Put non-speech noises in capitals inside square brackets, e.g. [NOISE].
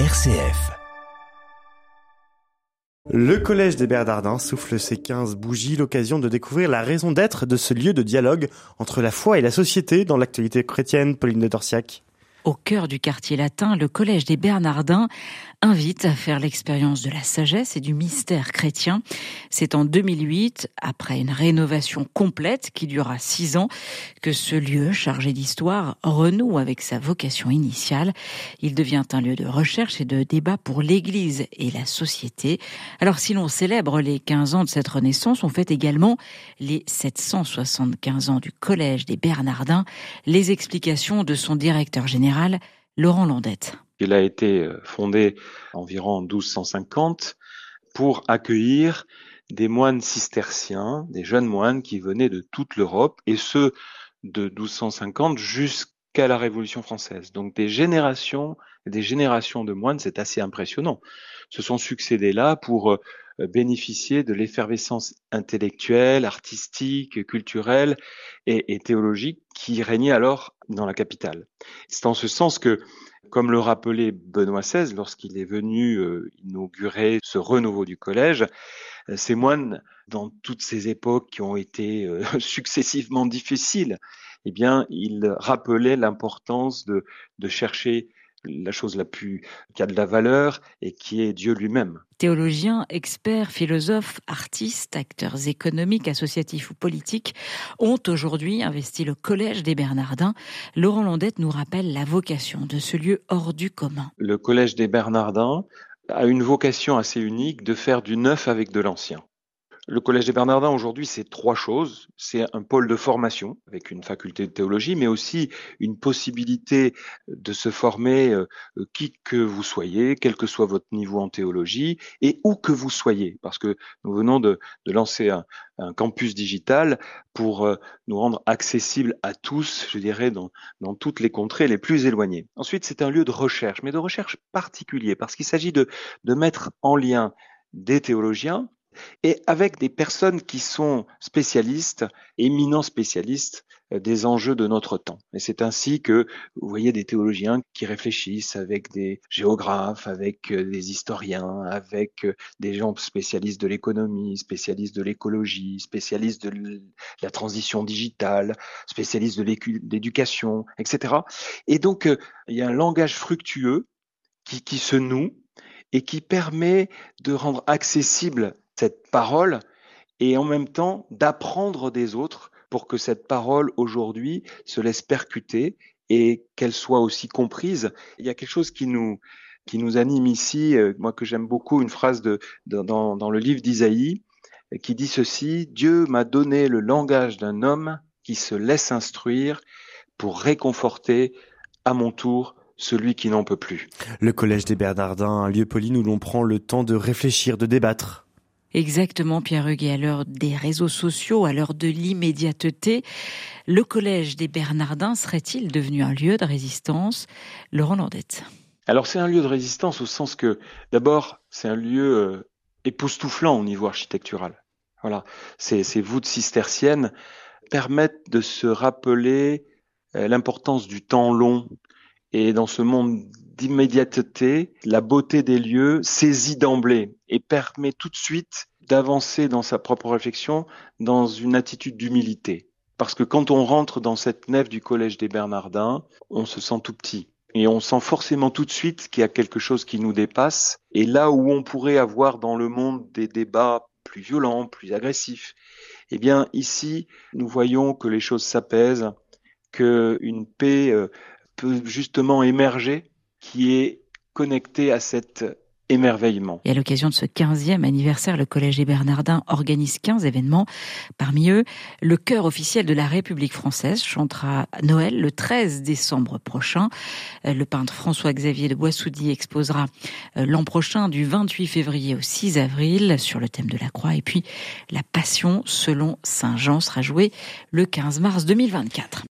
RCF. Le Collège des Bernardins souffle ses 15 bougies, l'occasion de découvrir la raison d'être de ce lieu de dialogue entre la foi et la société dans l'actualité chrétienne, Pauline de Dorsiac. Au cœur du quartier latin, le Collège des Bernardins invite à faire l'expérience de la sagesse et du mystère chrétien. C'est en 2008, après une rénovation complète qui durera six ans, que ce lieu chargé d'histoire renoue avec sa vocation initiale. Il devient un lieu de recherche et de débat pour l'Église et la société. Alors si l'on célèbre les 15 ans de cette renaissance, on fait également les 775 ans du Collège des Bernardins, les explications de son directeur général, Laurent Landette. Il a été euh, fondé environ 1250 pour accueillir des moines cisterciens, des jeunes moines qui venaient de toute l'Europe, et ce, de 1250 jusqu'à la Révolution française. Donc des générations, des générations de moines, c'est assez impressionnant, se sont succédés là pour euh, bénéficier de l'effervescence intellectuelle, artistique, culturelle et, théologique qui régnait alors dans la capitale. C'est en ce sens que comme le rappelait Benoît XVI lorsqu'il est venu euh, inaugurer ce renouveau du collège, euh, ces moines, dans toutes ces époques qui ont été euh, [LAUGHS] successivement difficiles, eh bien, ils rappelaient l'importance de, de chercher la chose la plus qui a de la valeur et qui est Dieu lui-même. Théologiens, experts, philosophes, artistes, acteurs économiques, associatifs ou politiques ont aujourd'hui investi le Collège des Bernardins. Laurent Landette nous rappelle la vocation de ce lieu hors du commun. Le Collège des Bernardins a une vocation assez unique de faire du neuf avec de l'ancien. Le Collège des Bernardins aujourd'hui, c'est trois choses. C'est un pôle de formation avec une faculté de théologie, mais aussi une possibilité de se former euh, qui que vous soyez, quel que soit votre niveau en théologie et où que vous soyez, parce que nous venons de, lancer un, campus digital pour euh, nous rendre accessibles à tous, je dirais, dans, toutes les contrées les plus éloignées. Ensuite, c'est un lieu de recherche, mais de recherche particulier, parce qu'il s'agit de mettre en lien des théologiens et avec des personnes qui sont spécialistes, éminents spécialistes euh, des enjeux de notre temps. Et c'est ainsi que vous voyez des théologiens qui réfléchissent avec des géographes, avec euh, des historiens, avec euh, des gens spécialistes de l'économie, spécialistes de l'écologie, spécialistes de la transition digitale, spécialistes de l'éducation, etc. Et donc, il y a un langage fructueux qui, qui se noue et qui permet de rendre accessible cette parole et en même temps d'apprendre des autres pour que cette parole aujourd'hui se laisse percuter et qu'elle soit aussi comprise. Il y a quelque chose qui nous qui nous anime ici, euh, moi que j'aime beaucoup, une phrase de, dans, dans le livre d'Isaïe qui dit ceci Dieu m'a donné le langage d'un homme qui se laisse instruire pour réconforter à mon tour celui qui n'en peut plus. Le Collège des Bernardins, un lieu poli où l'on prend le temps de réfléchir, de débattre. Exactement, Pierre Huguet, à l'heure des réseaux sociaux, à l'heure de l'immédiateté, le collège des Bernardins serait-il devenu un lieu de résistance? Laurent Landette. Alors c'est un lieu de résistance au sens que, d'abord, c'est un lieu euh, époustouflant au niveau architectural. Voilà, ces, ces voûtes cisterciennes permettent de se rappeler euh, l'importance du temps long. Et dans ce monde d'immédiateté, la beauté des lieux saisit d'emblée et permet tout de suite d'avancer dans sa propre réflexion dans une attitude d'humilité. Parce que quand on rentre dans cette nef du Collège des Bernardins, on se sent tout petit. Et on sent forcément tout de suite qu'il y a quelque chose qui nous dépasse. Et là où on pourrait avoir dans le monde des débats plus violents, plus agressifs, eh bien ici, nous voyons que les choses s'apaisent, qu'une paix euh, peut justement émerger qui est connecté à cet émerveillement. Et à l'occasion de ce 15e anniversaire, le Collège des Bernardins organise 15 événements. Parmi eux, le chœur officiel de la République française chantera Noël le 13 décembre prochain. Euh, le peintre François-Xavier de Boissoudy exposera euh, l'an prochain du 28 février au 6 avril sur le thème de la croix. Et puis, la Passion selon Saint Jean sera jouée le 15 mars 2024.